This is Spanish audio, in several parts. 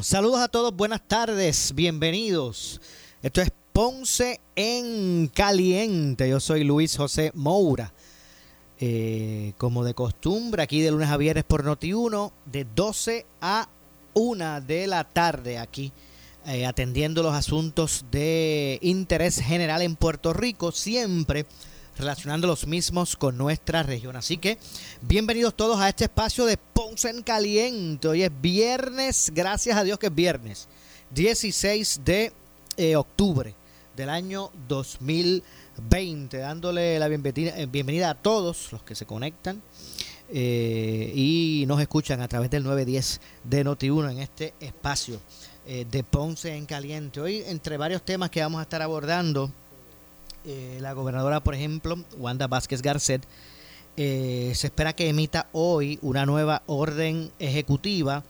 Saludos a todos, buenas tardes, bienvenidos. Esto es Ponce en Caliente. Yo soy Luis José Moura. Eh, como de costumbre, aquí de lunes a viernes por Noti1, de 12 a 1 de la tarde, aquí eh, atendiendo los asuntos de interés general en Puerto Rico, siempre relacionando los mismos con nuestra región. Así que bienvenidos todos a este espacio de Ponce en Caliente. Hoy es viernes, gracias a Dios que es viernes, 16 de eh, octubre del año 2020, dándole la bienvenida, eh, bienvenida a todos los que se conectan eh, y nos escuchan a través del 910 de Noti1 en este espacio de Ponce en Caliente. Hoy, entre varios temas que vamos a estar abordando, eh, la gobernadora, por ejemplo, Wanda Vázquez Garcet, eh, se espera que emita hoy una nueva orden ejecutiva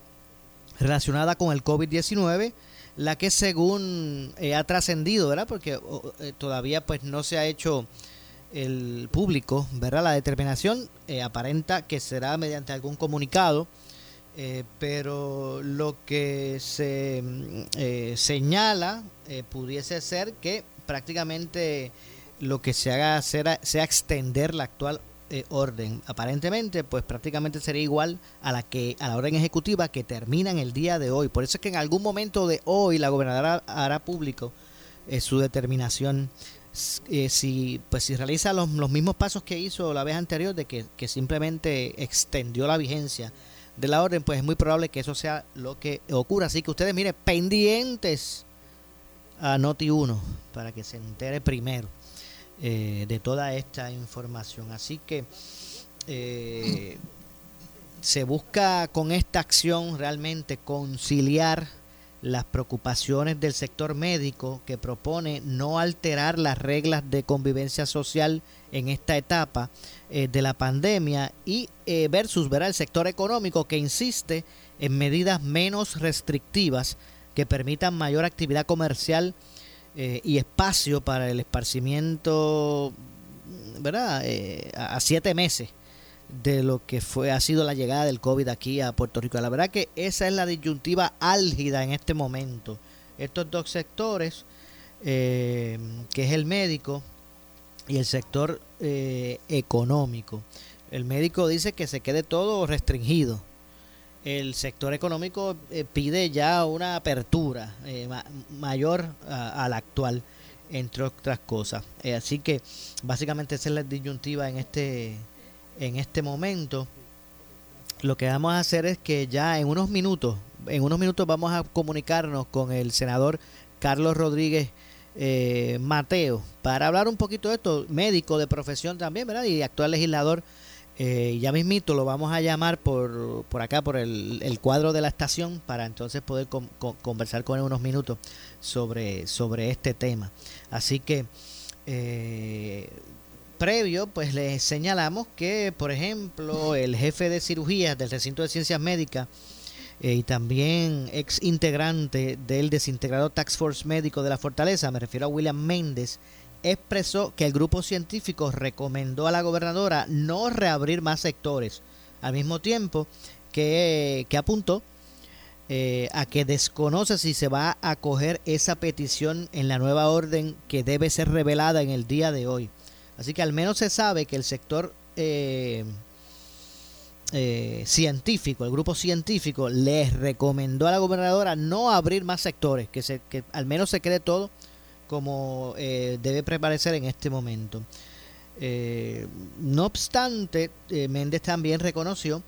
relacionada con el COVID-19, la que según eh, ha trascendido, ¿verdad? Porque todavía pues no se ha hecho el público, ¿verdad? La determinación aparenta que será mediante algún comunicado, pero lo que se señala pudiese ser que prácticamente lo que se haga será, sea extender la actual eh, orden. Aparentemente, pues prácticamente sería igual a la que a la orden ejecutiva que termina en el día de hoy. Por eso es que en algún momento de hoy la gobernadora hará público eh, su determinación. Eh, si pues si realiza los, los, mismos pasos que hizo la vez anterior de que, que simplemente extendió la vigencia de la orden, pues es muy probable que eso sea lo que ocurra. Así que ustedes, miren, pendientes a Noti 1 para que se entere primero eh, de toda esta información. Así que eh, se busca con esta acción realmente conciliar las preocupaciones del sector médico que propone no alterar las reglas de convivencia social en esta etapa eh, de la pandemia y versus ver el sector económico que insiste en medidas menos restrictivas que permitan mayor actividad comercial eh, y espacio para el esparcimiento, ¿verdad? Eh, a, siete meses de lo que fue ha sido la llegada del COVID aquí a Puerto Rico. La verdad que esa es la disyuntiva álgida en este momento. Estos dos sectores, eh, que es el médico y el sector económico. El médico dice que se quede todo restringido el sector económico eh, pide ya una apertura eh, mayor a, la actual, entre otras cosas. Eh, así que básicamente esa es la disyuntiva en este, en este momento. Lo que vamos a hacer es que ya en unos minutos, en unos minutos vamos a comunicarnos con el senador Carlos Rodríguez Mateo para hablar un poquito de esto, médico de profesión también, ¿verdad? Y actual legislador eh, ya mismito lo vamos a llamar por, por acá, por el, cuadro de la estación, para entonces poder conversar con él unos minutos sobre, sobre este tema. Así que, eh, previo, pues les señalamos que, por ejemplo, el jefe de cirugías del recinto de ciencias médicas eh, y también ex integrante del desintegrado Tax Force Médico de la Fortaleza, me refiero a William Méndez, expresó que el grupo científico recomendó a la gobernadora no reabrir más sectores, al mismo tiempo que, apuntó eh, a que desconoce si se va a acoger esa petición en la nueva orden que debe ser revelada en el día de hoy. Así que al menos se sabe que el sector eh, eh, científico, el grupo científico, les recomendó a la gobernadora no abrir más sectores, que, se, que al menos se quede todo como debe prevalecer en este momento. no obstante, Méndez también reconoció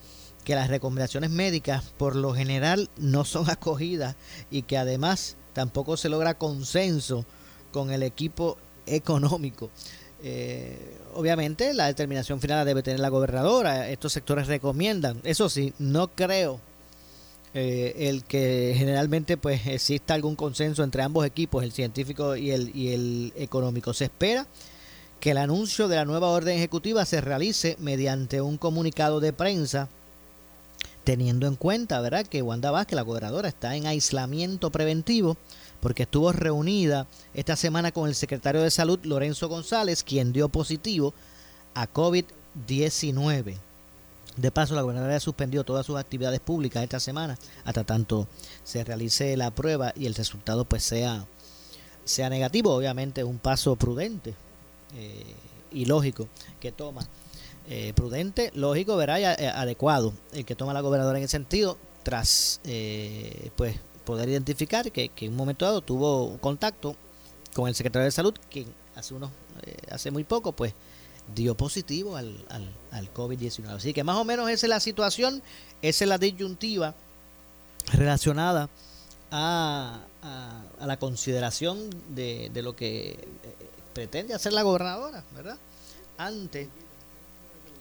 que las recomendaciones médicas por lo general no son acogidas y que además tampoco se logra consenso con el equipo económico. Eh, obviamente la determinación final la debe tener la gobernadora, estos sectores recomiendan, eso sí, no creo eh, el que generalmente pues exista algún consenso entre ambos equipos, el científico y el, y el económico. Se espera que el anuncio de la nueva orden ejecutiva se realice mediante un comunicado de prensa teniendo en cuenta, ¿verdad?, que Wanda Vázquez, la gobernadora, está en aislamiento preventivo porque estuvo reunida esta semana con el secretario de Salud, Lorenzo González, quien dio positivo a COVID-19. De paso, la gobernadora ha suspendido todas sus actividades públicas esta semana hasta tanto se realice la prueba y el resultado pues sea, sea negativo. Obviamente un paso prudente eh, y lógico que toma eh, prudente, lógico, verá, y eh, adecuado el que toma la gobernadora en ese sentido, tras eh, pues poder identificar que, en un momento dado tuvo contacto con el secretario de salud, que hace unos hace muy poco pues dio positivo al, al, COVID-19. Así que más o menos esa es la situación, esa es la disyuntiva relacionada a, a, la consideración de, de, lo que pretende hacer la gobernadora, ¿verdad? Ante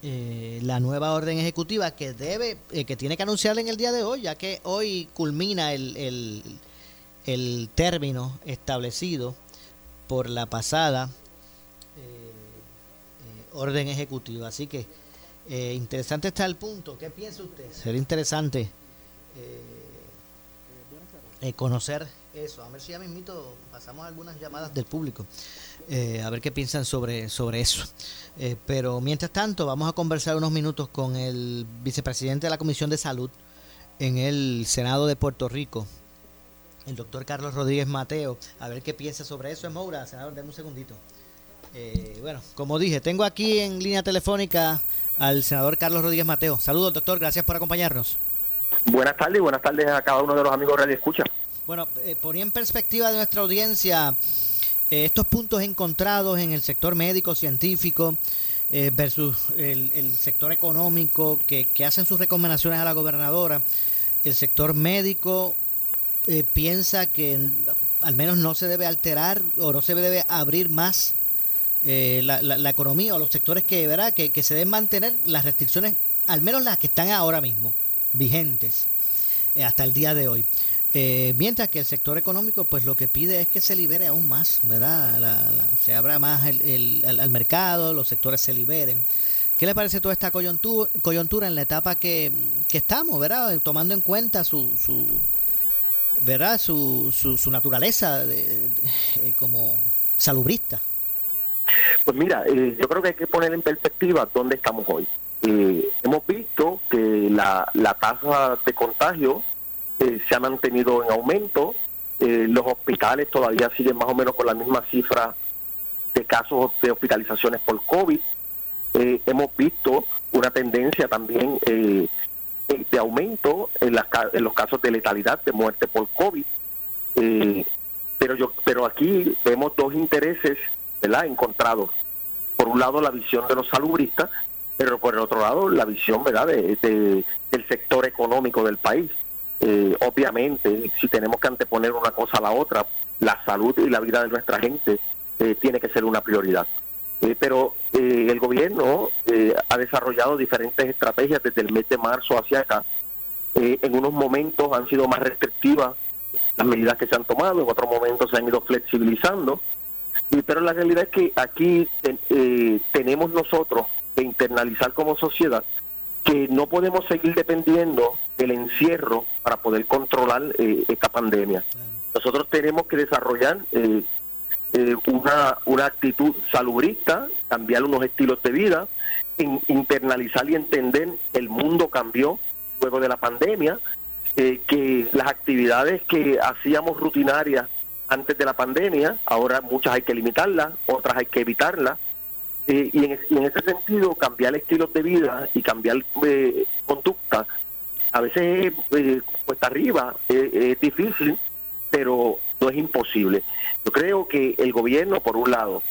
eh, la nueva orden ejecutiva que debe, eh, que tiene que anunciar en el día de hoy, ya que hoy culmina el, el, término establecido por la pasada eh, orden ejecutiva. Así que interesante está el punto. ¿Qué piensa usted? Sería interesante conocer eso. A ver si ya mismito pasamos algunas llamadas del público. a ver qué piensan sobre, sobre eso. Eh, pero mientras tanto, vamos a conversar unos minutos con el vicepresidente de la Comisión de Salud en el Senado de Puerto Rico, el doctor Carlos Rodríguez Mateo, a ver qué piensa sobre eso. Es Moura, senador, denme un segundito. Eh, bueno, como dije, tengo aquí en línea telefónica al senador Carlos Rodríguez Mateo. Saludos, doctor, gracias por acompañarnos. Buenas tardes y buenas tardes a cada uno de los amigos Radio Escucha. Bueno, eh, ponía en perspectiva de nuestra audiencia eh, estos puntos encontrados en el sector médico, científico, eh, versus el, sector económico que, hacen sus recomendaciones a la gobernadora, el sector médico eh, piensa que al menos no se debe alterar o no se debe abrir más la, economía o los sectores que, ¿verdad? Que, que se deben mantener las restricciones, al menos las que están ahora mismo vigentes hasta el día de hoy. Eh, mientras que el sector económico, pues lo que pide es que se libere aún más, ¿verdad? se abra más el, al mercado, los sectores se liberen. ¿Qué le parece toda esta coyuntura, coyuntura en la etapa que, estamos, ¿verdad? Tomando en cuenta su, su ¿verdad? Su, su, naturaleza de, eh, como salubrista. Pues mira, eh, yo creo que hay que poner en perspectiva dónde estamos hoy. hemos visto que la, la tasa de contagio eh, se ha mantenido en aumento. Eh, los hospitales todavía siguen más o menos con la misma cifra de casos de hospitalizaciones por COVID. Eh, hemos visto una tendencia también de aumento en, las, en los casos de letalidad, de muerte por COVID. pero yo pero aquí vemos dos intereses ¿verdad? encontrados. Por un lado, la visión de los salubristas, pero por el otro lado, la visión ¿verdad? de, del sector económico del país. Eh, obviamente, si tenemos que anteponer una cosa a la otra, la salud y la vida de nuestra gente eh, tiene que ser una prioridad. Eh, pero el gobierno ha desarrollado diferentes estrategias desde el mes de marzo hacia acá. en unos momentos han sido más restrictivas las medidas que se han tomado, en otros momentos se han ido flexibilizando. Pero la realidad es que aquí tenemos nosotros que internalizar como sociedad que no podemos seguir dependiendo del encierro para poder controlar eh, esta pandemia. Nosotros tenemos que desarrollar eh, eh, una, una actitud salubrista, cambiar unos estilos de vida, internalizar y entender el mundo cambió luego de la pandemia eh, que las actividades que hacíamos rutinarias antes de la pandemia, ahora muchas hay que limitarlas, otras hay que evitarlas. Eh, y, en, ese sentido, cambiar estilos de vida y cambiar eh, conducta, a veces eh, cuesta arriba, es difícil, pero no es imposible. Yo creo que el gobierno, por un lado,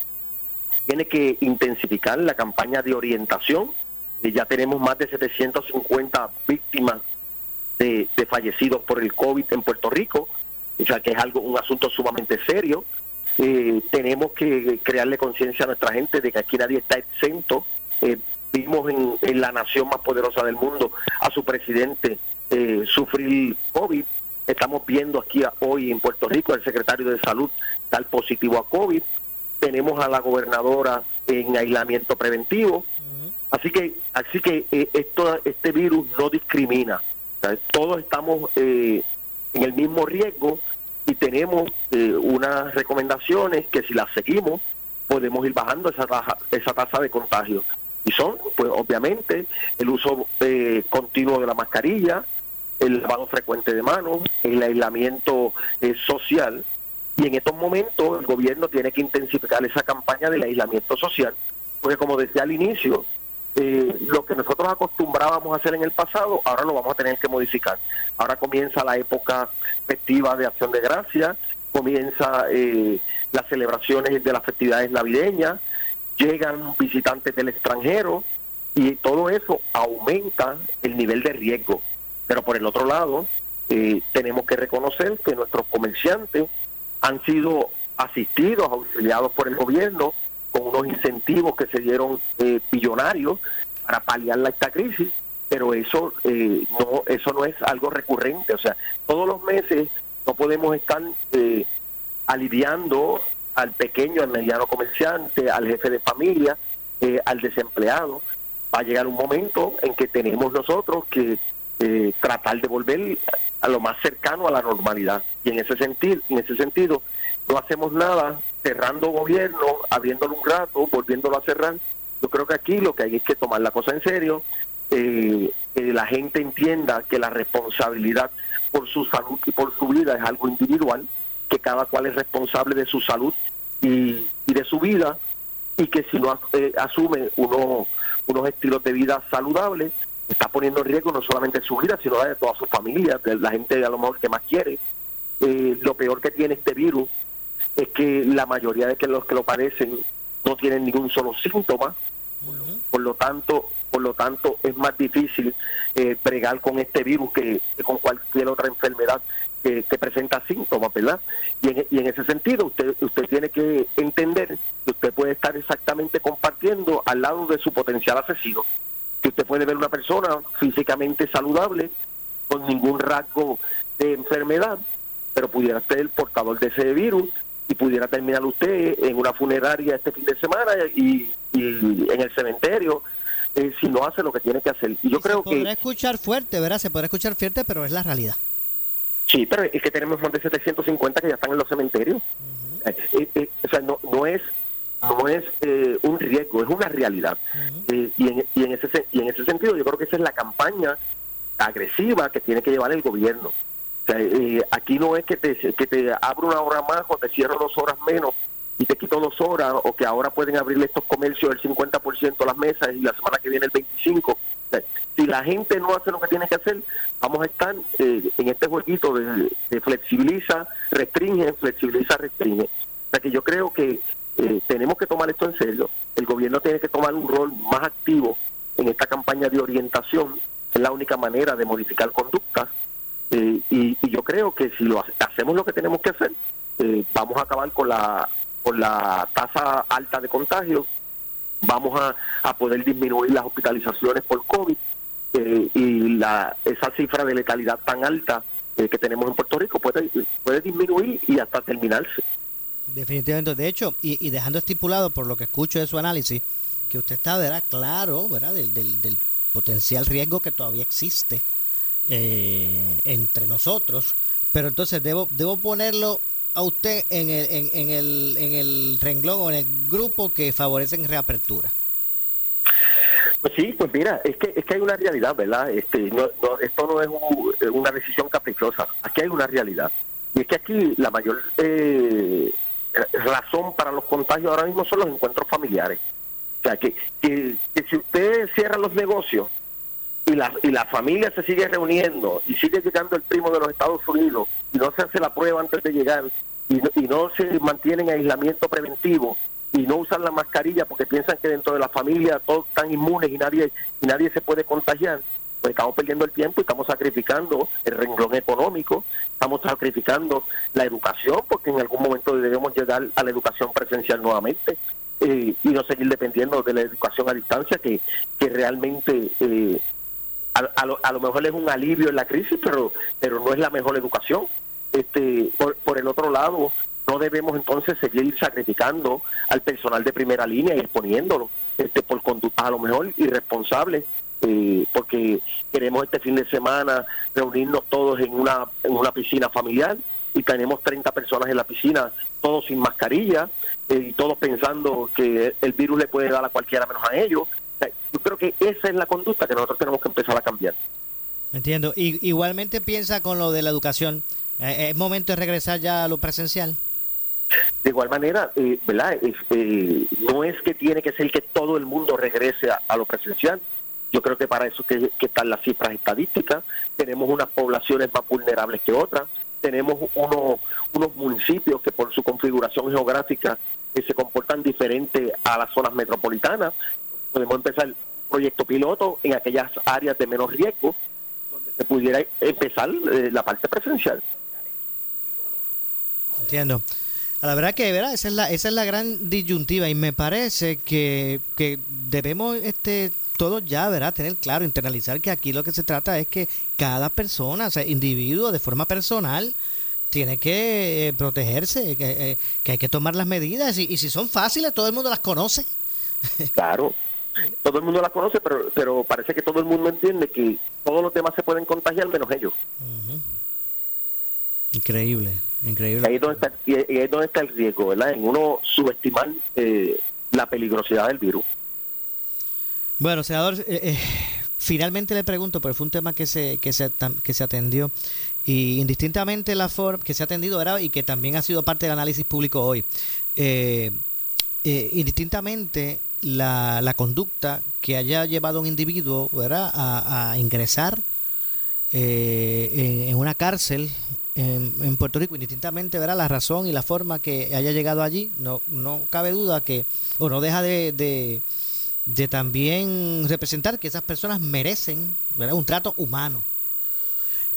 tiene que intensificar la campaña de orientación. ya tenemos más de 750 víctimas de, fallecidos por el COVID en Puerto Rico, o sea que es algo un asunto sumamente serio. Eh, tenemos que crearle conciencia a nuestra gente de que aquí nadie está exento. Eh, vimos en, la nación más poderosa del mundo a su presidente eh, sufrir COVID. Estamos viendo aquí hoy en Puerto Rico el secretario de Salud tal positivo a COVID. Tenemos a la gobernadora en aislamiento preventivo. Así que, así que esto, este virus no discrimina todos estamos eh, en el mismo riesgo y tenemos eh, unas recomendaciones que si las seguimos podemos ir bajando esa tasa, esa tasa de contagio. Y son, pues obviamente, el uso eh, continuo de la mascarilla, el lavado frecuente de manos, el aislamiento social. Y en estos momentos el gobierno tiene que intensificar esa campaña del aislamiento social, porque como decía al inicio, eh, lo que nosotros acostumbrábamos a hacer en el pasado, ahora lo vamos a tener que modificar. Ahora comienza la época festiva de acción de gracia, comienza eh, las celebraciones de las festividades navideñas, llegan visitantes del extranjero y todo eso aumenta el nivel de riesgo. Pero por el otro lado, eh, tenemos que reconocer que nuestros comerciantes han sido asistidos, auxiliados por el gobierno con unos incentivos que se dieron eh, billonarios para paliar esta crisis, pero eso eh, no eso no es algo recurrente, o sea, todos los meses no podemos estar eh, aliviando al pequeño, al mediano comerciante, al jefe de familia, eh, al desempleado. Va a llegar un momento en que tenemos nosotros que tratar de volver a lo más cercano a la normalidad. Y en ese sentido, en ese sentido, no hacemos nada cerrando gobierno, abriéndolo un rato, volviéndolo a cerrar. Yo creo que aquí lo que hay es que tomar la cosa en serio, eh, que la gente entienda que la responsabilidad por su salud y por su vida es algo individual, que cada cual es responsable de su salud y, de su vida, y que si no eh, asume uno, unos estilos de vida saludables, está poniendo en riesgo no solamente su vida, sino la de toda su familia, de la gente a lo mejor que más quiere. Eh, lo peor que tiene este virus es que la mayoría de que los que lo padecen no tienen ningún solo síntoma, por lo tanto, por lo tanto es más difícil eh, con este virus que, con cualquier otra enfermedad que, presenta síntomas, ¿verdad? Y en, y en ese sentido usted usted tiene que entender que usted puede estar exactamente compartiendo al lado de su potencial asesino, que usted puede ver una persona físicamente saludable con ningún rasgo de enfermedad, pero pudiera ser el portador de ese virus y pudiera terminar usted en una funeraria este fin de semana y, en el cementerio eh, si no hace lo que tiene que hacer. Y yo creo que... Se podrá escuchar fuerte, ¿verdad? Se podrá escuchar fuerte, pero es la realidad. Sí, pero es que tenemos más de 750 que ya están en los cementerios. Eh, eh, o sea, no, no es no es un riesgo, es una realidad. y, en, y, en ese, y en ese sentido yo creo que esa es la campaña agresiva que tiene que llevar el gobierno. Eh, aquí no es que te, que te abro una hora más o te cierro dos horas menos y te quito dos horas o que ahora pueden abrirle estos comercios el 50% las mesas y la semana que viene el 25%. si la gente no hace lo que tiene que hacer, vamos a estar eh, en este jueguito de, flexibiliza, restringe, flexibiliza, restringe. O sea que yo creo que eh, tenemos que tomar esto en serio. El gobierno tiene que tomar un rol más activo en esta campaña de orientación. Es la única manera de modificar conductas eh, y, yo creo que si lo hacemos lo que tenemos que hacer, eh, vamos a acabar con la, con la tasa alta de contagio, vamos a, poder disminuir las hospitalizaciones por COVID eh, y la, esa cifra de letalidad tan alta que tenemos en Puerto Rico puede, puede disminuir y hasta terminarse. Definitivamente. De hecho, y, dejando estipulado por lo que escucho de su análisis, que usted está ¿verdad? claro ¿verdad? Del, del, del potencial riesgo que todavía existe eh, entre nosotros, pero entonces debo, debo ponerlo a usted en el, en, el, en el renglón o en el grupo que favorecen reapertura. Pues sí, pues mira, es que es que hay una realidad, ¿verdad? Este, no, esto no es una decisión caprichosa. Aquí hay una realidad y es que aquí la mayor eh, razón para los contagios ahora mismo son los encuentros familiares. O sea, que, que, si usted cierra los negocios y la, y la familia se sigue reuniendo y sigue llegando el primo de los Estados Unidos y no se hace la prueba antes de llegar y no, y no se mantiene en aislamiento preventivo y no usan la mascarilla porque piensan que dentro de la familia todos están inmunes y nadie y nadie se puede contagiar, pues estamos perdiendo el tiempo y estamos sacrificando el renglón económico, estamos sacrificando la educación porque en algún momento debemos llegar a la educación presencial nuevamente. Eh, y no seguir dependiendo de la educación a distancia que, que realmente eh, a, lo, a, lo, mejor es un alivio en la crisis pero pero no es la mejor educación este por, por el otro lado no debemos entonces seguir sacrificando al personal de primera línea y exponiéndolo este por conductas a lo mejor irresponsables eh, porque queremos este fin de semana reunirnos todos en una en una piscina familiar y tenemos 30 personas en la piscina todos sin mascarilla eh, y todos pensando que el virus le puede dar a cualquiera menos a ellos. Yo creo que esa es la conducta que nosotros tenemos que empezar a cambiar. Entiendo. Y, igualmente piensa con lo de la educación. Eh, ¿Es momento de regresar ya a lo presencial? De igual manera, eh, ¿verdad? no es que tiene que ser que todo el mundo regrese a, lo presencial. Yo creo que para eso que, que, están las cifras estadísticas. Tenemos unas poblaciones más vulnerables que otras. Tenemos unos, unos municipios que por su configuración geográfica se comportan diferente a las zonas metropolitanas. Podemos empezar un proyecto piloto en aquellas áreas de menos riesgo, donde se pudiera empezar eh, la parte presencial. Entiendo. La verdad que ¿verdad? Esa, es la, esa es la gran disyuntiva y me parece que, que debemos este todos ya ¿verdad? tener claro, internalizar que aquí lo que se trata es que cada persona, o sea, individuo de forma personal, tiene que eh, protegerse, que, eh, que, hay que tomar las medidas y, si son fáciles, todo el mundo las conoce. Claro, todo el mundo las conoce, pero, pero parece que todo el mundo entiende que todos los demás se pueden contagiar menos ellos. Increíble, increíble. Y ahí, es donde está, y ahí es donde está el riesgo, ¿verdad? En uno subestimar eh, la peligrosidad del virus. Bueno, senador, finalmente le pregunto, pero fue un tema que se, que se, que se atendió. Y indistintamente la forma que se ha atendido era y que también ha sido parte del análisis público hoy, eh, eh, indistintamente la, la, conducta que haya llevado a un individuo ¿verdad? A, ingresar eh, en, una cárcel en, Puerto Rico, indistintamente ¿verdad? la razón y la forma que haya llegado allí, no, no cabe duda que, o no deja de, de, de también representar que esas personas merecen un trato humano.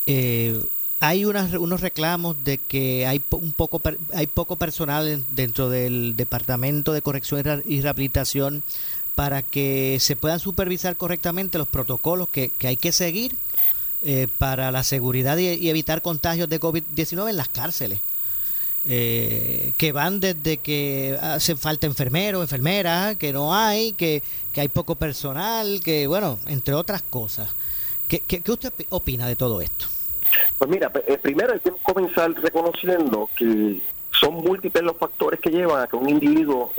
Eh, hay unos reclamos de que hay un poco hay poco personal dentro del departamento de corrección y rehabilitación para que se puedan supervisar correctamente los protocolos que, hay que seguir eh, para la seguridad y, evitar contagios de COVID-19 en las cárceles. Eh, que van desde que hace falta enfermeros, enfermeras, que no hay, que, que hay poco personal, que bueno, entre otras cosas. ¿Qué, qué usted opina de todo esto? Pues mira, eh, primero hay que comenzar reconociendo que son múltiples los factores que llevan a que un individuo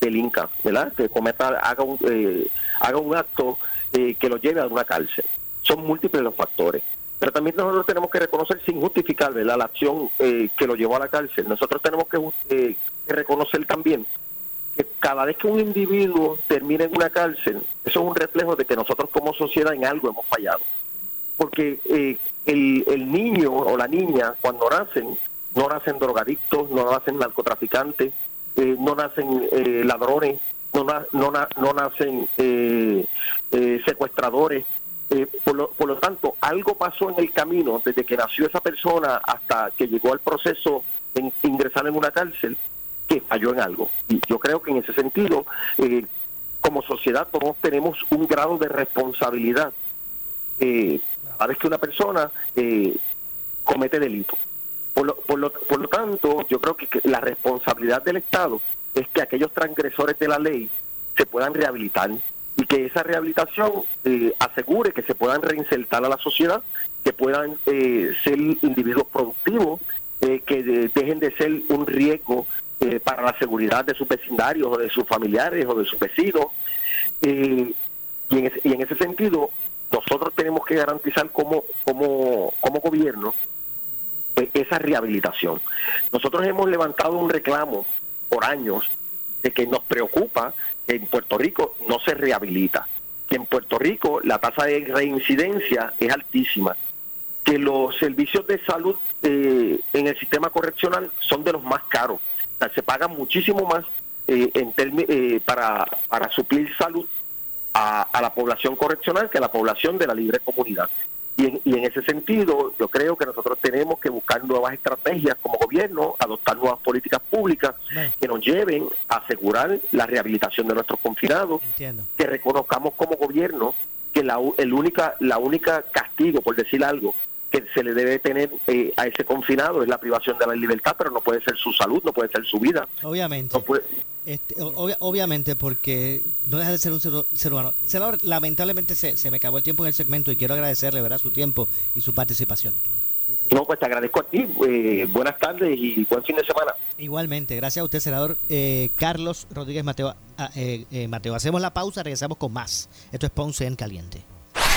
delinca, ¿verdad? Que cometa, haga un, eh, haga un acto eh, que lo lleve a una cárcel. Son múltiples los factores. Pero también nosotros tenemos que reconocer sin justificar ¿verdad? la acción que lo llevó a la cárcel. Nosotros tenemos que, reconocer también que cada vez que un individuo termina en una cárcel, eso es un reflejo de que nosotros como sociedad en algo hemos fallado. Porque eh, el, el niño o la niña cuando nacen, no nacen drogadictos, no nacen narcotraficantes, eh, no nacen eh, ladrones, no, no, no nacen eh, secuestradores. por, lo, por lo tanto, algo pasó en el camino desde que nació esa persona hasta que llegó al proceso de ingresar en una cárcel que falló en algo. Y yo creo que en ese sentido, como sociedad, todos tenemos un grado de responsabilidad eh, cada vez que una persona eh, comete delito. Por lo, por, lo, por lo tanto, yo creo que, la responsabilidad del Estado es que aquellos transgresores de la ley se puedan rehabilitar y que esa rehabilitación eh, asegure que se puedan reinsertar a la sociedad, que puedan eh, ser individuos productivos, que dejen de ser un riesgo para la seguridad de sus vecindarios o de sus familiares o de sus vecinos. Y en ese, y en ese sentido, nosotros tenemos que garantizar como, como, como gobierno pues, esa rehabilitación. Nosotros hemos levantado un reclamo por años de que nos preocupa que en Puerto Rico no se rehabilita, que en Puerto Rico la tasa de reincidencia es altísima, que los servicios de salud eh, en el sistema correccional son de los más caros, o sea, se paga muchísimo más eh, en eh, para, para suplir salud a, a la población correccional que a la población de la libre comunidad. Y en, ese sentido, yo creo que nosotros tenemos que buscar nuevas estrategias como gobierno, adoptar nuevas políticas públicas que nos lleven a asegurar la rehabilitación de nuestros confinados, que reconozcamos como gobierno que la, el única, la única castigo, por decir algo, que se le debe tener eh, a ese confinado es la privación de la libertad, pero no puede ser su salud, no puede ser su vida. Obviamente. Este, obviamente, porque no deja de ser un ser, humano. lamentablemente se, se, me acabó el tiempo en el segmento y quiero agradecerle ¿verdad? su tiempo y su participación. No, pues te agradezco a ti. Eh, buenas tardes y buen fin de semana. Igualmente, gracias a usted, senador eh, Carlos Rodríguez Mateo. Ah, eh, Mateo, hacemos la pausa, regresamos con más. Esto es Ponce en Caliente.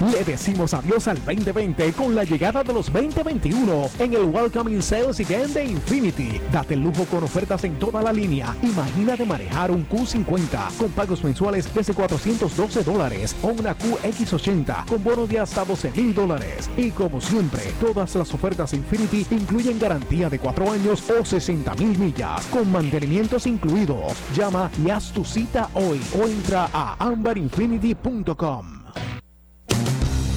Le decimos adiós al 2020 con la llegada de los 2021 en el Welcoming Sales Again de Infinity. Date el lujo con ofertas en toda la línea. Imagina de manejar un Q50 con pagos mensuales desde 412 dólares o una QX80 con bonos de hasta 12 mil dólares. Y como siempre, todas las ofertas Infinity incluyen garantía de 4 años o 60 mil millas con mantenimientos incluidos. Llama y haz tu cita hoy o entra a amberinfinity.com.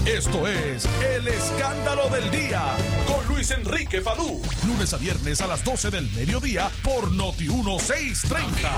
Esto es El Escándalo del Día con Luis Enrique Falú. Lunes a viernes a las 12 del mediodía por Noti 1630.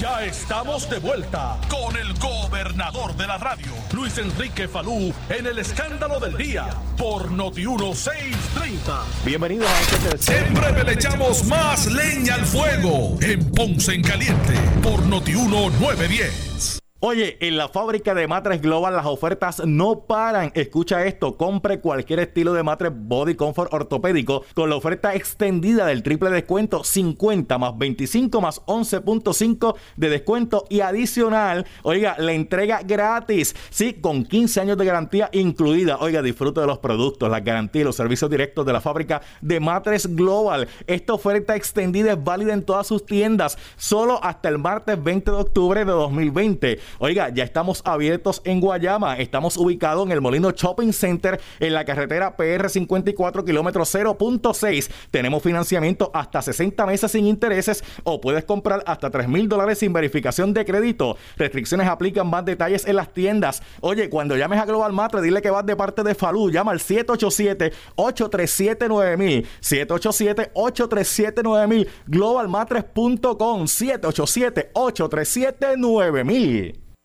Ya estamos de vuelta con el gobernador de la radio, Luis Enrique Falú, en El Escándalo del Día por Noti 1630. Bienvenidos a este tercer. En breve le echamos más leña al fuego en Ponce en Caliente por Noti 1910. Oye, en la fábrica de matres Global las ofertas no paran. Escucha esto, compre cualquier estilo de matres Body Comfort ortopédico con la oferta extendida del triple descuento 50 más 25 más 11.5 de descuento y adicional, oiga, la entrega gratis, sí, con 15 años de garantía incluida. Oiga, disfrute de los productos, la garantía y los servicios directos de la fábrica de matres Global. Esta oferta extendida es válida en todas sus tiendas, solo hasta el martes 20 de octubre de 2020. Oiga, ya estamos abiertos en Guayama. Estamos ubicados en el Molino Shopping Center en la carretera PR 54 kilómetros 0.6. Tenemos financiamiento hasta 60 meses sin intereses o puedes comprar hasta 3 mil dólares sin verificación de crédito. Restricciones aplican más detalles en las tiendas. Oye, cuando llames a Global Matre, dile que vas de parte de Falú. Llama al 787-837-9000. 787-837-9000. Globalmatres.com 787-837-9000.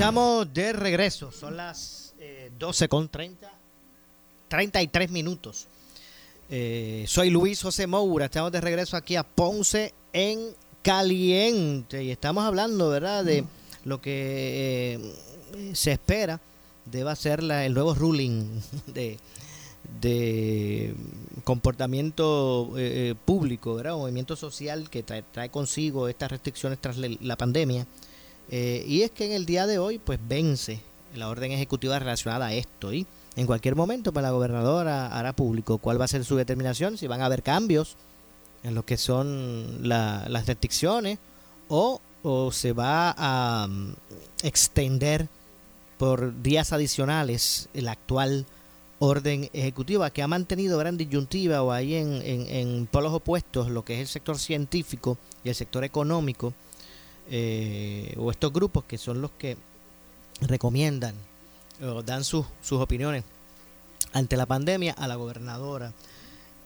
Estamos de regreso. Son las eh, 12 con 30, 33 minutos. Eh, soy Luis José Moura. Estamos de regreso aquí a Ponce en Caliente. Y estamos hablando, ¿verdad?, de lo que eh, se espera deba ser la- el nuevo ruling de, de comportamiento eh, público, ¿verdad? movimiento social que trae, trae consigo estas restricciones tras la pandemia. Y es que en el día de hoy, pues vence la orden ejecutiva relacionada a esto. Y en cualquier momento, pues la gobernadora hará público cuál va a ser su determinación, si van a haber cambios en lo que son las restricciones o, o, se va a um, extender por días adicionales la actual orden ejecutiva que ha mantenido gran disyuntiva o ahí en, en, en polos opuestos lo que es el sector científico y el sector económico eh, o estos grupos que son los que recomiendan o dan sus, sus opiniones ante la pandemia a la gobernadora.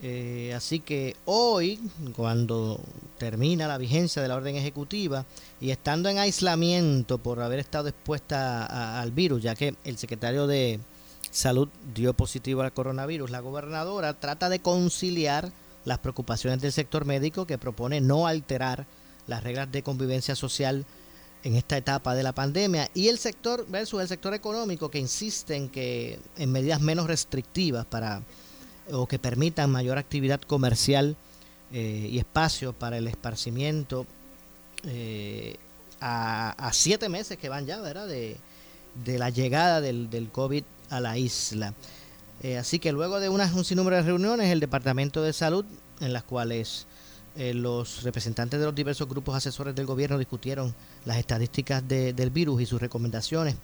Eh, así que hoy, cuando termina la vigencia de la orden ejecutiva y estando en aislamiento por haber estado expuesta al virus, ya que el secretario de Salud dio positivo al coronavirus, la gobernadora trata de conciliar las preocupaciones del sector médico que propone no alterar las reglas de convivencia social en esta etapa de la pandemia y el sector versus el sector económico que insiste en que en medidas menos restrictivas para o que permitan mayor actividad comercial eh, y espacio para el esparcimiento eh, a, siete meses que van ya, ¿verdad? De, la llegada del, del, COVID a la isla. Eh, así que luego de unas, un sinnúmero de reuniones, el Departamento de Salud, en las cuales los representantes de los diversos grupos asesores del gobierno discutieron las estadísticas del virus y sus recomendaciones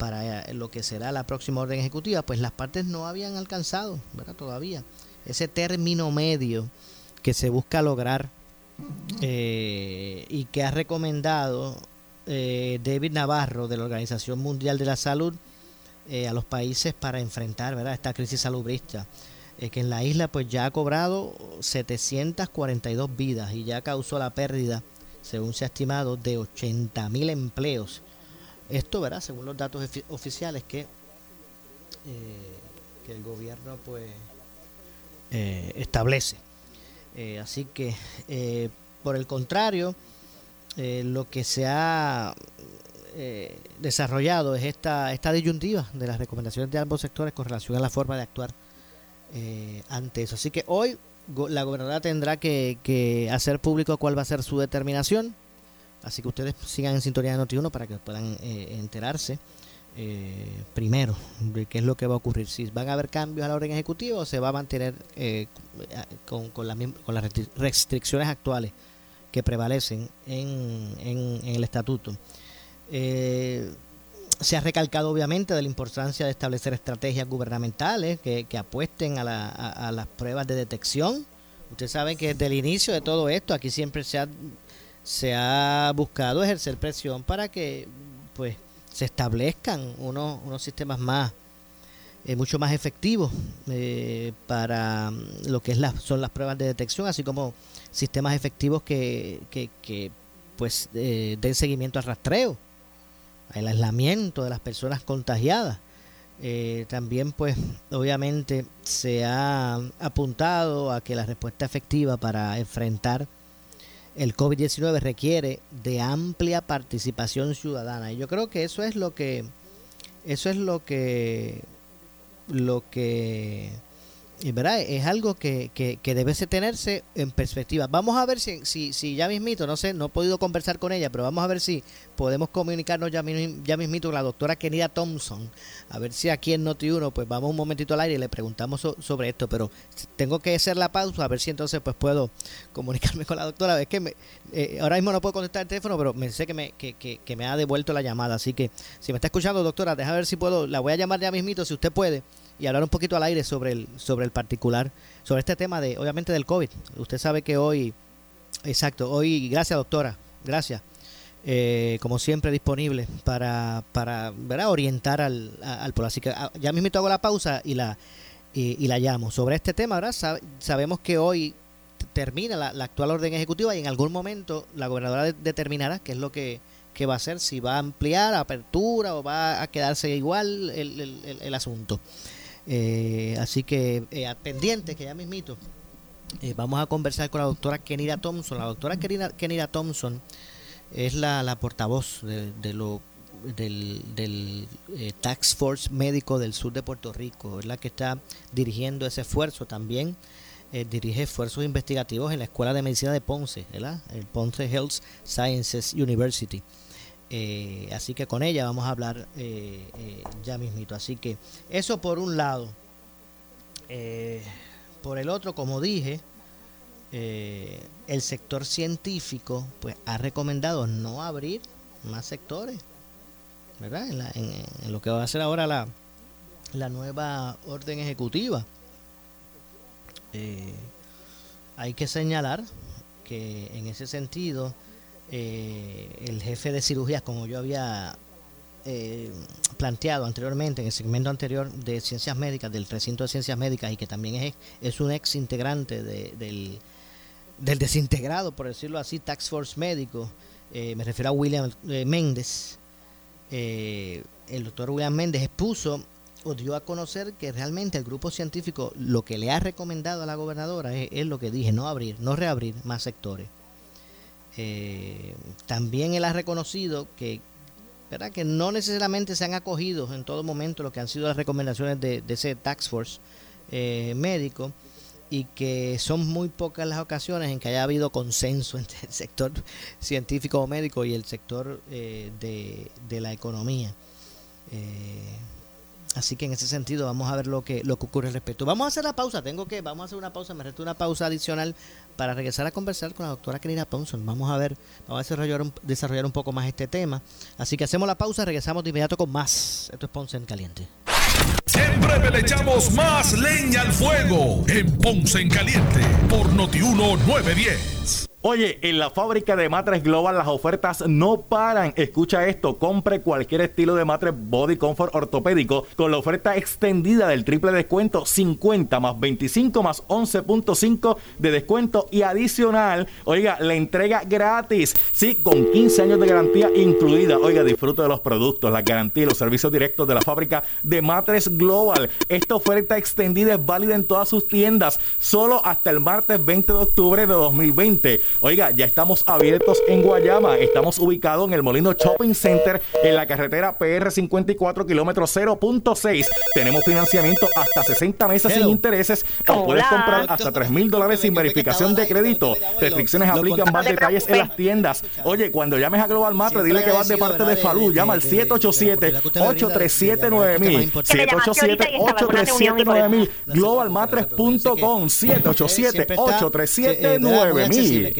para eh, lo que será la próxima orden ejecutiva, pues las partes no habían alcanzado, ¿verdad? Todavía ese término medio que se busca lograr eh, y que ha recomendado eh, David Navarro de la Organización Mundial de la Salud a los países para enfrentar ¿verdad? esta crisis salubrista que en la isla pues ya ha cobrado 742 vidas y ya causó la pérdida según se ha estimado, de 80 mil empleos. Esto, ¿verdad? Según los datos oficiales que, eh, que el gobierno pues eh, establece. Eh, así que, por el contrario, lo que se ha desarrollado es esta, esta disyuntiva de las recomendaciones de ambos sectores con relación a la forma de actuar ante eso. Así que hoy la gobernadora tendrá que, hacer público cuál va a ser su determinación. Así que ustedes sigan en sintonía de Noti1 para que puedan eh, enterarse eh, primero de qué es lo que va a ocurrir. Si van a haber cambios a la orden ejecutiva o se va a mantener eh, con, las restricciones actuales que prevalecen en, en, el estatuto. Se ha recalcado obviamente de la importancia de establecer estrategias gubernamentales que, apuesten a, a, las pruebas de detección. Ustedes saben que desde el inicio de todo esto aquí siempre se ha buscado ejercer presión para que pues se establezcan unos, sistemas más eh, mucho más efectivos eh, para lo que la, son las pruebas de detección así como sistemas efectivos que, que, pues eh, den seguimiento al rastreo al aislamiento de las personas contagiadas también pues obviamente se ha apuntado a que la respuesta efectiva para enfrentar el COVID-19 requiere de amplia participación ciudadana. Y yo creo que eso es lo que eso es lo que lo que ¿verdad? Es algo que, que, que, debe tenerse en perspectiva. Vamos a ver si, si, si ya mismito, no sé, no he podido conversar con ella, pero vamos a ver si podemos comunicarnos ya, ya mismito con la doctora Kenida Thompson. A ver si aquí en Noti1, pues vamos un momentito al aire y le preguntamos sobre esto, pero tengo que hacer la pausa, a ver si entonces pues puedo comunicarme con la doctora. Es que me, eh, ahora mismo no puedo contestar el teléfono, pero me sé que me, que, que, que me ha devuelto la llamada. Así que si me está escuchando, doctora, deja ver si puedo, la voy a llamar ya mismito, si usted puede y hablar un poquito al aire sobre el, sobre el particular, sobre este tema de, obviamente, del COVID. Usted sabe que hoy, exacto, hoy, gracias doctora, gracias. Eh, como siempre disponible para, para orientar al, al pueblo. Así que ah, ya mismo hago la pausa y la, y, la llamo. Sobre este tema, ¿verdad? sabemos que hoy termina la, actual orden ejecutiva y en algún momento la gobernadora determinará qué es lo que, que, va a hacer, si va a ampliar apertura o va a quedarse igual el, el, el asunto. Eh, así que eh, pendiente que ya mismito eh, vamos a conversar con la doctora Kenira Thompson. La doctora Kenira, Thompson es la, portavoz de, lo del, del eh, Tax Force médico del sur de Puerto Rico, es la que está dirigiendo ese esfuerzo también. Eh, dirige esfuerzos investigativos en la Escuela de Medicina de Ponce, ¿verdad? el Ponce Health Sciences University. Así que con ella vamos a hablar ya mismito. Así que eso por un lado. por el otro, como dije, el sector científico pues ha recomendado no abrir más sectores, ¿verdad? En, lo que va a ser ahora la, la nueva orden ejecutiva. Eh, hay que señalar que en ese sentido eh, el jefe de cirugías, como yo había eh, planteado anteriormente en el segmento anterior de ciencias médicas, del recinto de ciencias médicas y que también es, es un ex integrante del, del desintegrado, por decirlo así, Tax Force Médico, eh, me refiero a William eh, Méndez, eh, el doctor William Méndez expuso o dio a conocer que realmente el grupo científico lo que le ha recomendado a la gobernadora es, lo que dije, no abrir, no reabrir más sectores. También él ha reconocido que, ¿verdad? que no necesariamente se han acogido en todo momento lo que han sido las recomendaciones de, ese Tax Force médico y que son muy pocas las ocasiones en que haya habido consenso entre el sector científico o médico y el sector eh, de, la economía. Así que en ese sentido vamos a ver lo que, lo que ocurre al respecto. Vamos a hacer la pausa, tengo que, vamos a hacer una pausa, me resto una pausa adicional para regresar a conversar con la doctora Karina Thompson. Vamos a ver, vamos a desarrollar un, poco más este tema. Así que hacemos la pausa, regresamos de inmediato con más. Esto es Ponce en Caliente. En breve le echamos más leña al fuego en Ponce en Caliente por Notiuno 910. Oye, en la fábrica de matres Global las ofertas no paran. Escucha esto, compre cualquier estilo de matres Body Comfort ortopédico con la oferta extendida del triple descuento 50 más 25 más 11.5 de descuento y adicional, oiga, la entrega gratis. Sí, con 15 años de garantía incluida. Oiga, disfrute de los productos, la garantía y los servicios directos de la fábrica de matres Global. Esta oferta extendida es válida en todas sus tiendas, solo hasta el martes 20 de octubre de 2020. Oiga, ya estamos abiertos en Guayama. Estamos ubicados en el Molino Shopping Center en la carretera PR 54 kilómetro 0.6. Tenemos financiamiento hasta 60 meses sin intereses o puedes comprar hasta 3 mil dólares sin verificación de crédito. Restricciones aplican más detalles en las tiendas. Oye, cuando llames a Global Matre, dile que vas de parte de Falú. Llama al 787-837-9000. 787-837-9000. Globalmatres.com 787-837-9000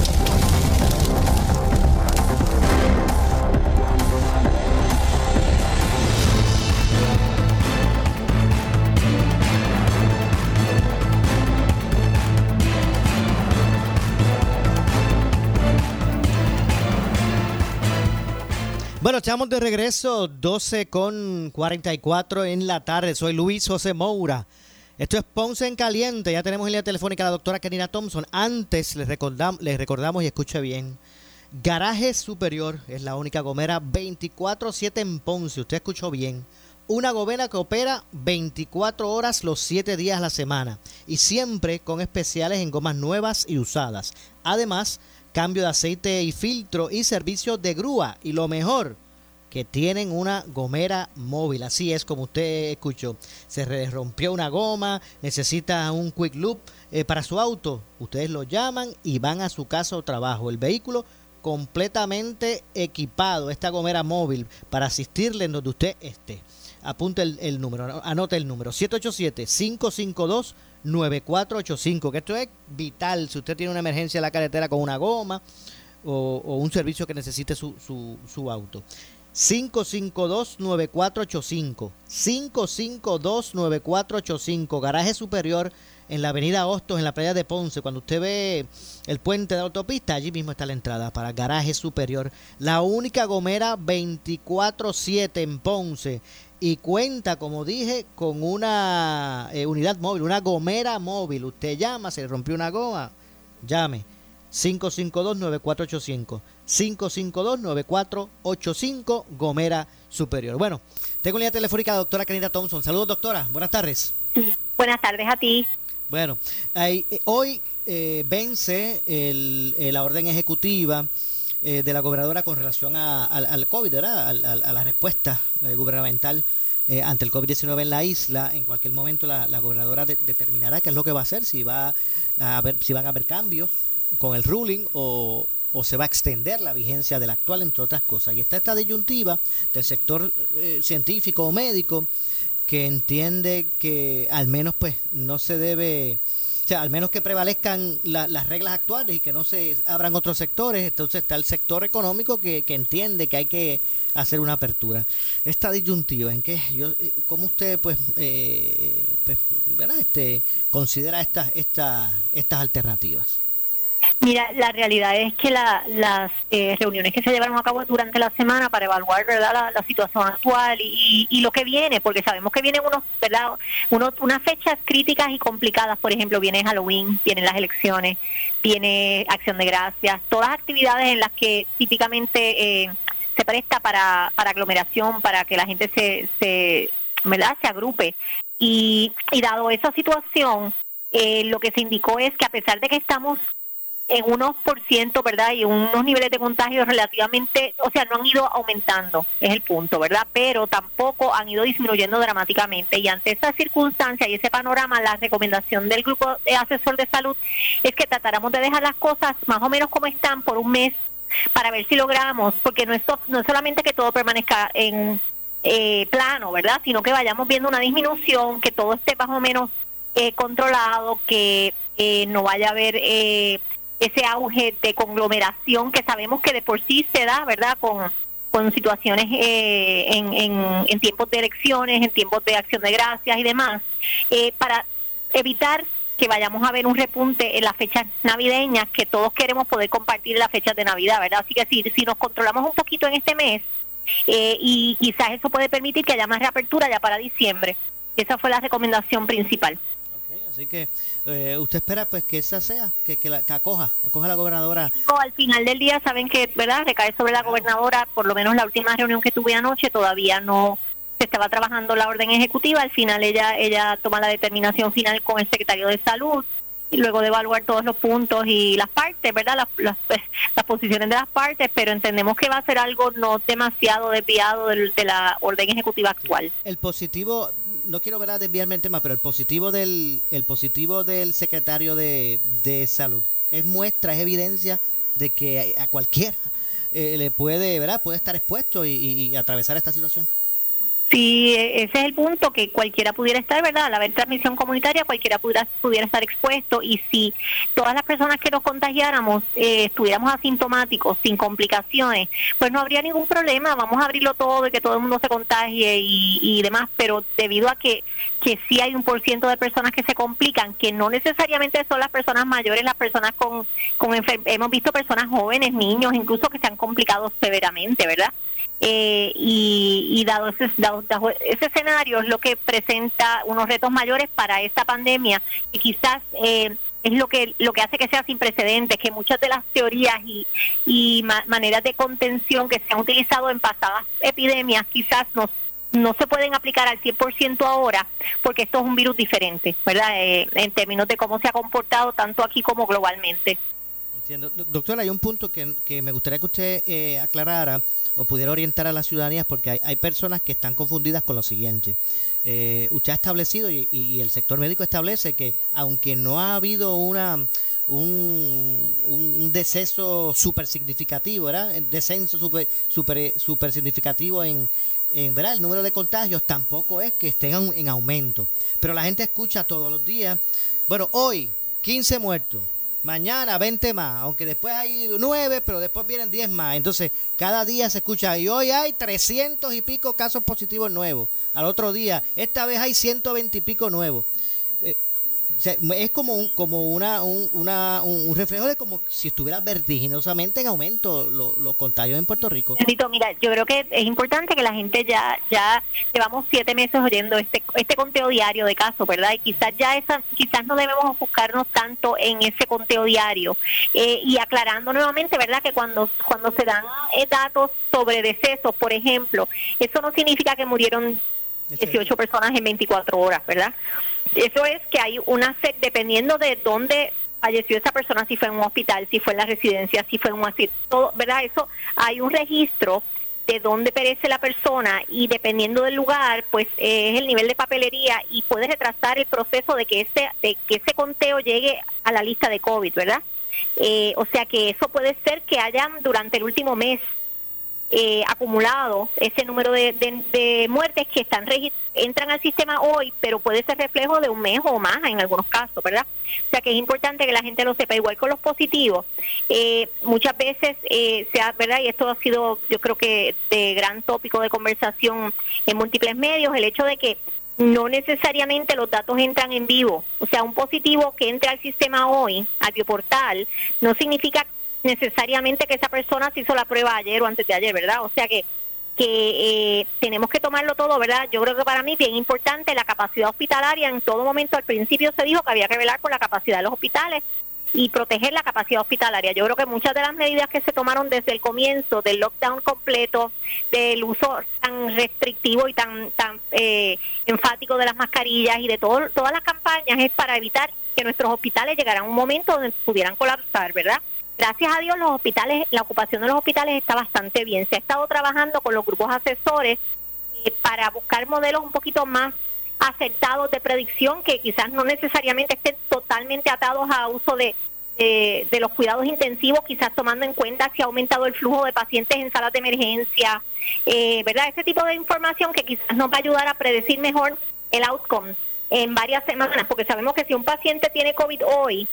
Estamos de regreso, 12 con 44 en la tarde. Soy Luis José Moura. Esto es Ponce en Caliente. Ya tenemos en línea telefónica a la doctora Karina Thompson. Antes les recordamos, les recordamos y escuche bien. Garaje Superior es la única gomera 24-7 en Ponce. Usted escuchó bien. Una gomera que opera 24 horas los 7 días a la semana. Y siempre con especiales en gomas nuevas y usadas. Además, cambio de aceite y filtro y servicio de grúa. Y lo mejor, que tienen una gomera móvil. Así es como usted escuchó. Se rompió una goma, necesita un quick loop eh, para su auto. Ustedes lo llaman y van a su casa o trabajo. El vehículo completamente equipado, esta gomera móvil, para asistirle en donde usted esté. Apunte el, número, anote el número 787 552 9485, que esto es vital si usted tiene una emergencia en la carretera con una goma o, un servicio que necesite su, su, su auto. 552-9485. 552-9485. Garaje superior en la avenida Hostos, en la playa de Ponce. Cuando usted ve el puente de autopista, allí mismo está la entrada para Garaje Superior. La única gomera 24-7 en Ponce y cuenta, como dije, con una eh, unidad móvil, una gomera móvil. Usted llama, se le rompió una goma, llame. 552-9485. 552-9485, Gomera Superior. Bueno, tengo línea telefónica a la doctora Karina Thompson. Saludos, doctora. Buenas tardes. Buenas tardes a ti. Bueno, eh, hoy eh, vence el, la orden ejecutiva eh, de la gobernadora con relación a, al, COVID, ¿verdad? A, la respuesta eh, gubernamental eh, ante el COVID-19 en la isla. En cualquier momento la, gobernadora determinará qué es lo que va a hacer, si, va a ver, si van a haber cambios con el ruling o, o se va a extender la vigencia del actual, entre otras cosas. Y está esta disyuntiva del sector científico o médico que entiende que al menos pues no se debe al menos que prevalezcan las reglas actuales y que no se abran otros sectores, entonces está el sector económico que, entiende que hay que hacer una apertura. Esta disyuntiva, ¿en qué? Yo, eh, ¿Cómo usted pues, eh, pues Este, considera estas, estas, estas alternativas? Mira, la realidad es que las eh, reuniones que se llevaron a cabo durante la semana para evaluar. La, situación actual y, lo que viene, porque sabemos que vienen unos, ¿verdad? Unos, unas fechas críticas y complicadas, por ejemplo, viene Halloween, vienen las elecciones, viene Acción de Gracias, todas actividades en las que típicamente eh, se presta para, para aglomeración, para que la gente se, se, ¿verdad? se agrupe. Y, y dado esa situación, eh, lo que se indicó es que a pesar de que estamos en unos por ciento, ¿verdad? Y unos niveles de contagio relativamente, o sea, no han ido aumentando, es el punto, ¿verdad? Pero tampoco han ido disminuyendo dramáticamente. Y ante esa circunstancia y ese panorama, la recomendación del grupo de asesor de salud es que tratáramos de dejar las cosas más o menos como están por un mes para ver si logramos, porque no es, no es solamente que todo permanezca en eh, plano, ¿verdad? Sino que vayamos viendo una disminución, que todo esté más o menos eh, controlado, que eh, no vaya a haber eh, ese auge de conglomeración que sabemos que de por sí se da, ¿verdad? Con, con situaciones eh, en, en, tiempos de elecciones, en tiempos de acción de gracias y demás, eh, para evitar que vayamos a ver un repunte en las fechas navideñas, que todos queremos poder compartir las fechas de Navidad, ¿verdad? Así que si, si nos controlamos un poquito en este mes, eh, y quizás eso puede permitir que haya más reapertura ya para diciembre. Esa fue la recomendación principal. Así que eh, ¿Usted espera pues que esa sea, que, que, la, que acoja, acoja la gobernadora? al final del día saben que, ¿verdad? Recae sobre la gobernadora, por lo menos la última reunión que tuve anoche todavía no se estaba trabajando la orden ejecutiva, al final ella ella toma la determinación final con el secretario de salud y luego de evaluar todos los puntos y las partes, ¿verdad? Las, las, las posiciones de las partes, pero entendemos que va a ser algo no demasiado desviado de, de la orden ejecutiva actual. El positivo, no quiero ver desviarme el tema, pero el positivo del el positivo del secretario de, de salud es muestra, es evidencia de que a cualquiera eh, le puede, ¿verdad? Puede estar expuesto y, y atravesar esta situación. Sí, e, ese es el punto, que cualquiera pudiera estar, ¿verdad? Al haber transmisión comunitaria, cualquiera pudiera, pudiera estar expuesto y si todas las personas que nos contagiáramos eh, estuviéramos asintomáticos, sin complicaciones, pues no habría ningún problema, vamos a abrirlo todo y que todo el mundo se contagie y, demás, pero debido a que, que sí hay un por ciento de personas que se complican, que no necesariamente son las personas mayores, las personas con, con hemos visto personas jóvenes, niños, incluso que se han complicado severamente, ¿verdad? Eh, y, dado, ese, dado, ese escenario es lo que presenta unos retos mayores para esta pandemia y quizás eh, es lo que lo que hace que sea sin precedentes, que muchas de las teorías y, y maneras de contención que se han utilizado en pasadas epidemias quizás no, no se pueden aplicar al 100% ahora porque esto es un virus diferente, ¿verdad? Eh, en términos de cómo se ha comportado tanto aquí como globalmente. Entiendo. Doctora, hay un punto que, me gustaría que usted aclarara o pudiera orientar a la ciudadanía, porque hay, personas que están confundidas con lo siguiente. Eh, usted ha establecido y, el sector médico establece que aunque no ha habido una un, un deceso súper significativo, ¿verdad? Un descenso súper super, super significativo en, en ¿verdad? el número de contagios, tampoco es que estén en aumento. Pero la gente escucha todos los días, bueno, hoy 15 muertos, mañana 20 más, aunque después hay 9, pero después vienen 10 más. Entonces, cada día se escucha, y hoy hay 300 y pico casos positivos nuevos. Al otro día, esta vez hay 120 y pico nuevos es como un, como una, un, una, un, reflejo de como si estuviera vertiginosamente en aumento los contagios en Puerto Rico. mira, yo creo que es importante que la gente ya ya llevamos siete meses oyendo este este conteo diario de casos, ¿verdad? Y quizás ya esa, quizás no debemos enfocarnos tanto en ese conteo diario eh, y aclarando nuevamente, ¿verdad? Que cuando cuando se dan eh, datos sobre decesos, por ejemplo, eso no significa que murieron 18 personas en 24 horas, ¿verdad? Eso es que hay una, dependiendo de dónde falleció esa persona, si fue en un hospital, si fue en la residencia, si fue en un asilo, todo, ¿verdad? Eso, hay un registro de dónde perece la persona y dependiendo del lugar, pues es el nivel de papelería y puede retrasar el proceso de que ese, de que ese conteo llegue a la lista de COVID, ¿verdad? Eh, o sea que eso puede ser que hayan durante el último mes eh, acumulado ese número de, de, muertes que están entran al sistema hoy, pero puede ser reflejo de un mes o más en algunos casos, ¿verdad? O sea que es importante que la gente lo sepa. Igual con los positivos, eh, muchas veces eh, se ha, ¿verdad? Y esto ha sido, yo creo que de gran tópico de conversación en múltiples medios, el hecho de que no necesariamente los datos entran en vivo. O sea, un positivo que entre al sistema hoy, al bioportal, no significa necesariamente que esa persona se hizo la prueba ayer o antes de ayer, ¿verdad? O sea que que eh, tenemos que tomarlo todo, ¿verdad? Yo creo que para mí bien importante la capacidad hospitalaria. En todo momento al principio se dijo que había que velar con la capacidad de los hospitales y proteger la capacidad hospitalaria. Yo creo que muchas de las medidas que se tomaron desde el comienzo del lockdown completo, del uso tan restrictivo y tan tan eh, enfático de las mascarillas y de todo, todas las campañas es para evitar que nuestros hospitales llegaran a un momento donde pudieran colapsar, ¿verdad? Gracias a Dios los hospitales, la ocupación de los hospitales está bastante bien. Se ha estado trabajando con los grupos asesores eh, para buscar modelos un poquito más acertados de predicción que quizás no necesariamente estén totalmente atados a uso de, de los cuidados intensivos, quizás tomando en cuenta si ha aumentado el flujo de pacientes en salas de emergencia, eh, ¿verdad? Ese tipo de información que quizás nos va a ayudar a predecir mejor el outcome en varias semanas, porque sabemos que si un paciente tiene COVID hoy,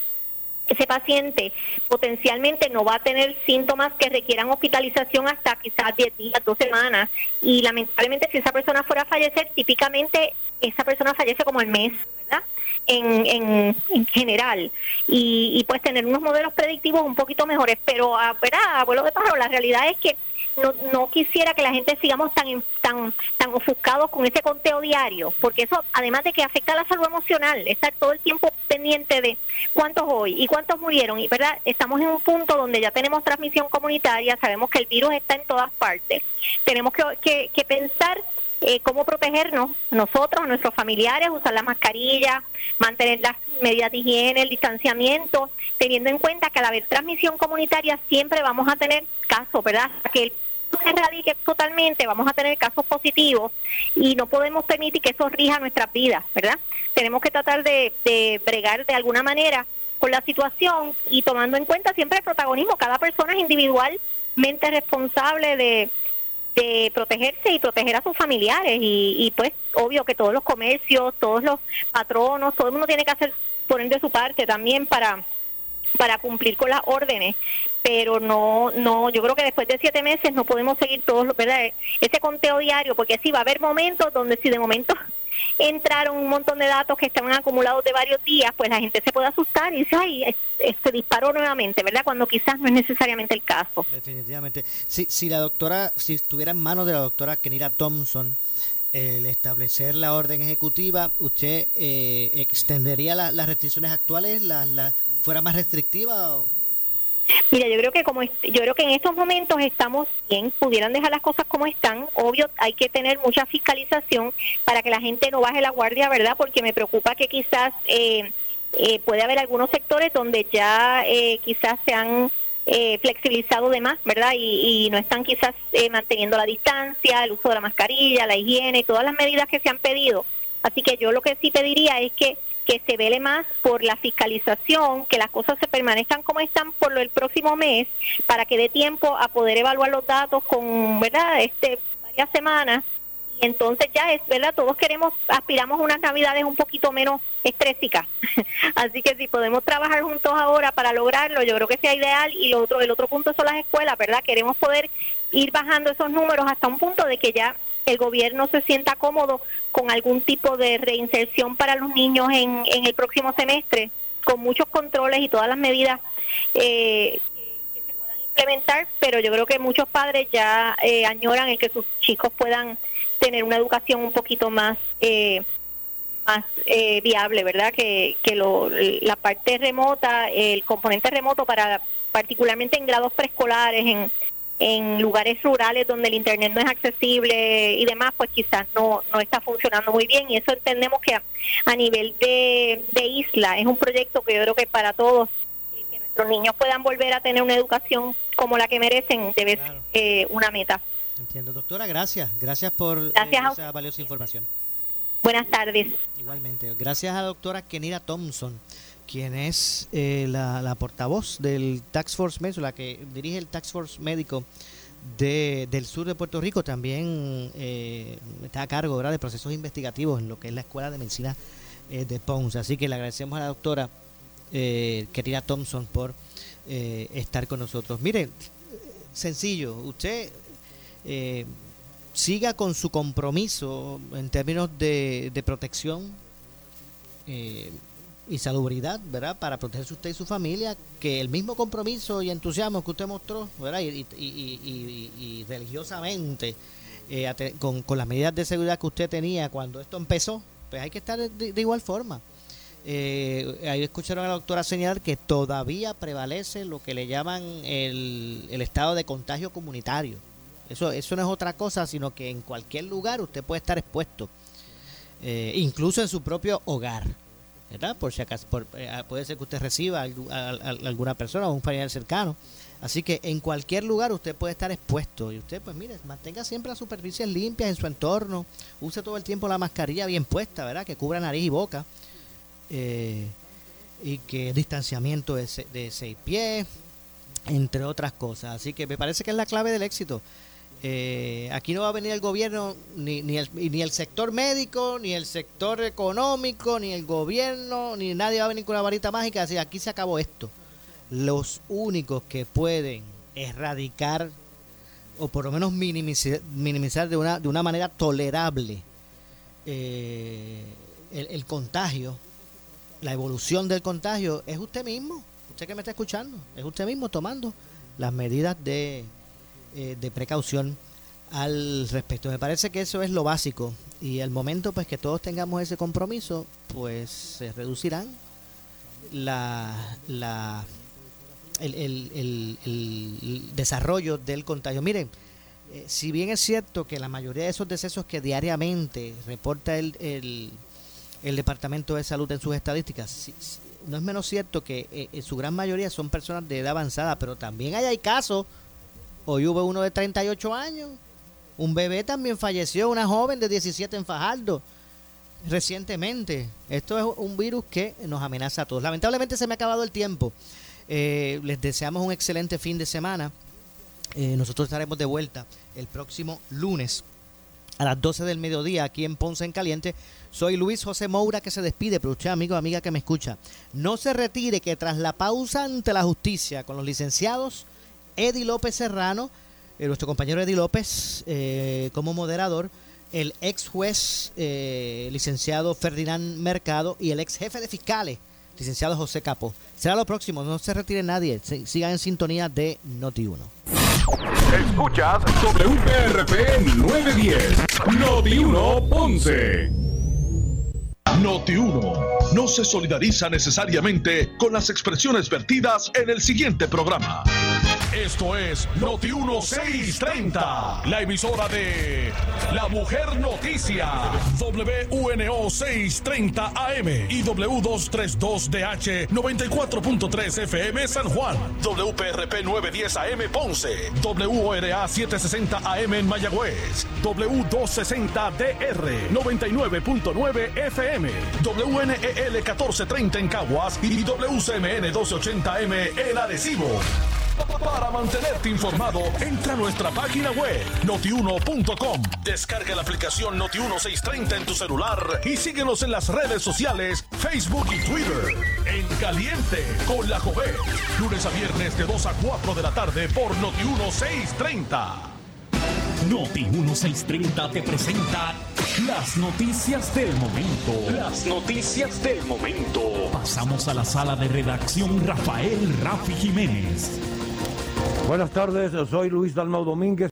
ese paciente potencialmente no va a tener síntomas que requieran hospitalización hasta quizás 10 días, 2 semanas. Y lamentablemente si esa persona fuera a fallecer, típicamente esa persona fallece como el mes, ¿verdad? En, en, en general. Y, y pues tener unos modelos predictivos un poquito mejores. Pero, ah, ¿verdad? Abuelo de pájaro, la realidad es que no, no quisiera que la gente sigamos tan, tan, tan ofuscados con ese conteo diario, porque eso, además de que afecta la salud emocional, estar todo el tiempo pendiente de cuántos hoy y cuántos murieron, y verdad, estamos en un punto donde ya tenemos transmisión comunitaria, sabemos que el virus está en todas partes, tenemos que, que, pensar eh, cómo protegernos nosotros, nuestros familiares, usar la mascarilla, mantener las medidas de higiene, el distanciamiento, teniendo en cuenta que al haber transmisión comunitaria siempre vamos a tener casos, ¿verdad? que se erradique totalmente, vamos a tener casos positivos y no podemos permitir que eso rija nuestras vidas, ¿verdad? Tenemos que tratar de, bregar de alguna manera con la situación y tomando en cuenta siempre el protagonismo, cada persona es individualmente responsable de, de protegerse y proteger a sus familiares y, y pues obvio que todos los comercios, todos los patronos, todo el mundo tiene que hacer poner de su parte también para para cumplir con las órdenes, pero no, no, yo creo que después de siete meses no podemos seguir todos, ¿verdad? Ese conteo diario, porque sí va a haber momentos donde si de momento entraron un montón de datos que estaban acumulados de varios días, pues la gente se puede asustar y dice, ay, se disparó nuevamente, ¿verdad? Cuando quizás no es necesariamente el caso. Definitivamente. Si, si la doctora, si estuviera en manos de la doctora Kenira Thompson, el establecer la orden ejecutiva, ¿usted eh, extendería las restricciones actuales, las, las fuera más restrictiva? Mira, yo creo que como yo creo que en estos momentos estamos bien, pudieran dejar las cosas como están. Obvio, hay que tener mucha fiscalización para que la gente no baje la guardia, ¿verdad? Porque me preocupa que quizás eh, eh, puede haber algunos sectores donde ya eh, quizás se han eh, flexibilizado de más, ¿verdad? Y, y no están quizás eh, manteniendo la distancia, el uso de la mascarilla, la higiene todas las medidas que se han pedido. Así que yo lo que sí pediría es que que se vele más por la fiscalización, que las cosas se permanezcan como están por el próximo mes, para que dé tiempo a poder evaluar los datos con, ¿verdad?, este, varias semanas. Y entonces ya es, ¿verdad? Todos queremos, aspiramos a unas navidades un poquito menos estrésicas. Así que si podemos trabajar juntos ahora para lograrlo, yo creo que sea ideal. Y lo otro, el otro punto son las escuelas, ¿verdad? Queremos poder ir bajando esos números hasta un punto de que ya el gobierno se sienta cómodo con algún tipo de reinserción para los niños en, en el próximo semestre, con muchos controles y todas las medidas eh, que, se puedan implementar, pero yo creo que muchos padres ya eh, añoran el que sus chicos puedan tener una educación un poquito más eh, más eh, viable, ¿verdad? Que, que lo, la parte remota, el componente remoto para particularmente en grados preescolares, en en lugares rurales donde el internet no es accesible y demás, pues quizás no, no está funcionando muy bien y eso entendemos que a, nivel de, de, isla es un proyecto que yo creo que para todos, eh, que nuestros niños puedan volver a tener una educación como la que merecen, debe ser eh, una meta. Entiendo, doctora, gracias, gracias por eh, esa valiosa información. Buenas tardes. Igualmente, gracias a la doctora Kenira Thompson quien es eh, la, la, portavoz del Tax Force Médico, la que dirige el Tax Force Médico de, del sur de Puerto Rico, también eh, está a cargo ¿verdad? de procesos investigativos en lo que es la Escuela de Medicina eh, de Ponce. Así que le agradecemos a la doctora eh, querida Thompson por eh, estar con nosotros. Mire, sencillo, usted eh, siga con su compromiso en términos de, de protección. Eh, y salubridad, ¿verdad? Para protegerse usted y su familia, que el mismo compromiso y entusiasmo que usted mostró, ¿verdad? Y, y, religiosamente, eh, con, con, las medidas de seguridad que usted tenía cuando esto empezó, pues hay que estar de, de igual forma. Eh, ahí escucharon a la doctora señalar que todavía prevalece lo que le llaman el, el estado de contagio comunitario. Eso, eso no es otra cosa, sino que en cualquier lugar usted puede estar expuesto, eh, incluso en su propio hogar. ¿verdad? Por si acaso, por, eh, puede ser que usted reciba a, alguna persona o un familiar cercano. Así que en cualquier lugar usted puede estar expuesto y usted, pues mire, mantenga siempre las superficies limpias en su entorno, use todo el tiempo la mascarilla bien puesta, ¿verdad? Que cubra nariz y boca. Eh, y que distanciamiento de, de seis pies, entre otras cosas. Así que me parece que es la clave del éxito. Eh, aquí no va a venir el gobierno, ni, ni, el, sector médico, ni el sector económico, ni el gobierno, ni nadie va a venir con una varita mágica. Así, aquí se acabó esto. Los únicos que pueden erradicar o por lo menos minimizar, minimizar de, una, de una manera tolerable eh, el contagio, la evolución del contagio, es usted mismo. Usted que me está escuchando, es usted mismo tomando las medidas de eh, de precaución al respecto. Me parece que eso es lo básico y al momento pues que todos tengamos ese compromiso, pues se reducirán la, la el, el, el, el desarrollo del contagio. Miren, eh, si bien es cierto que la mayoría de esos decesos que diariamente reporta el, Departamento de Salud en sus estadísticas, no es menos cierto que eh, en su gran mayoría son personas de edad avanzada, pero también hay casos, hoy hubo uno de 38 años, un bebé también falleció, una joven de 17 en Fajardo recientemente. Esto es un virus que nos amenaza a todos. Lamentablemente se me ha acabado el tiempo. Eh, les deseamos un excelente fin de semana. Eh, nosotros estaremos de vuelta el próximo lunes a las 12 del mediodía aquí en Ponce en Caliente. Soy Luis José Moura que se despide, pero usted amigo, amiga que me escucha, no se retire que tras la pausa ante la justicia con los licenciados Eddie López Serrano, eh, nuestro compañero Eddie López como moderador, el ex juez licenciado Ferdinand Mercado y el ex jefe de fiscales licenciado José Capo. Será lo próximo, no se retire nadie, sigan en sintonía de Noti1. Escuchas WPRP 910, Noti1 Ponce. Noti1 no se solidariza necesariamente con las expresiones vertidas en el siguiente programa. Esto es Noti 1630, la emisora de La Mujer Noticia, WUNO 630 AM y W232DH 94.3 FM San Juan, WPRP 910 AM Ponce, WORA 760 AM en Mayagüez, W260DR 99.9 FM, WNEL 1430 en Caguas y WCMN 1280M en Arecibo. Para mantenerte informado, entra a nuestra página web notiuno.com. Descarga la aplicación Noti1630 en tu celular y síguenos en las redes sociales, Facebook y Twitter. En Caliente con la Jovet. Lunes a viernes de 2 a 4 de la tarde por Noti1630. Noti 1630 te presenta las noticias del momento. Las noticias del momento. Pasamos a la sala de redacción Rafael Rafi Jiménez. Buenas tardes, soy Luis Dalmau Domínguez.